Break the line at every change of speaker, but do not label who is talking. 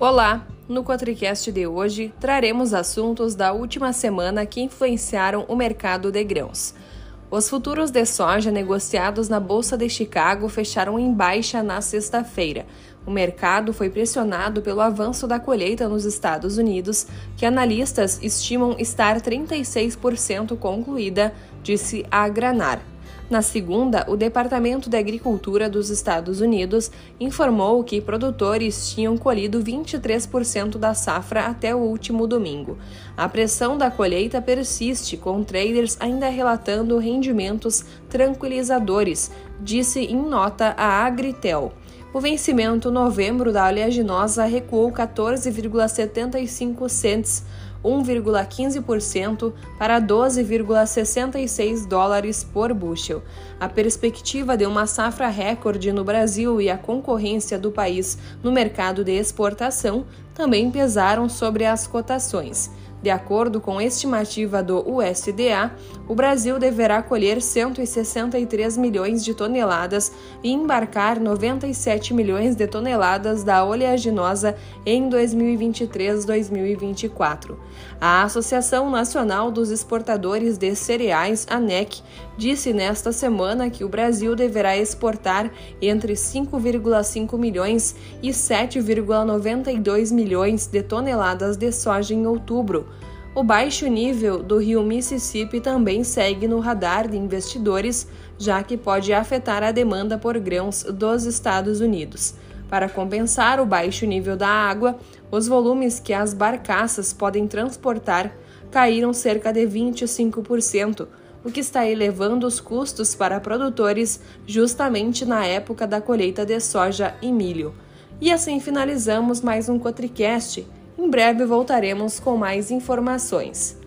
Olá! No Quatricast de hoje, traremos assuntos da última semana que influenciaram o mercado de grãos. Os futuros de soja negociados na Bolsa de Chicago fecharam em baixa na sexta-feira. O mercado foi pressionado pelo avanço da colheita nos Estados Unidos, que analistas estimam estar 36% concluída, disse a Granar. Na segunda, o Departamento de Agricultura dos Estados Unidos informou que produtores tinham colhido 23% da safra até o último domingo. A pressão da colheita persiste, com traders ainda relatando rendimentos tranquilizadores, disse em nota a Agritel. O vencimento novembro da oleaginosa recuou 14,75 cents 1,15% para 12,66 dólares por bushel. A perspectiva de uma safra recorde no Brasil e a concorrência do país no mercado de exportação também pesaram sobre as cotações. De acordo com estimativa do USDA, o Brasil deverá colher 163 milhões de toneladas e embarcar 97 milhões de toneladas da oleaginosa em 2023-2024. A Associação Nacional dos Exportadores de Cereais, ANEC, disse nesta semana que o Brasil deverá exportar entre 5,5 milhões e 7,92 milhões de toneladas de soja em outubro o baixo nível do rio Mississippi também segue no radar de investidores, já que pode afetar a demanda por grãos dos Estados Unidos. Para compensar o baixo nível da água, os volumes que as barcaças podem transportar caíram cerca de 25%, o que está elevando os custos para produtores justamente na época da colheita de soja e milho. E assim finalizamos mais um Cotricast em breve voltaremos com mais informações.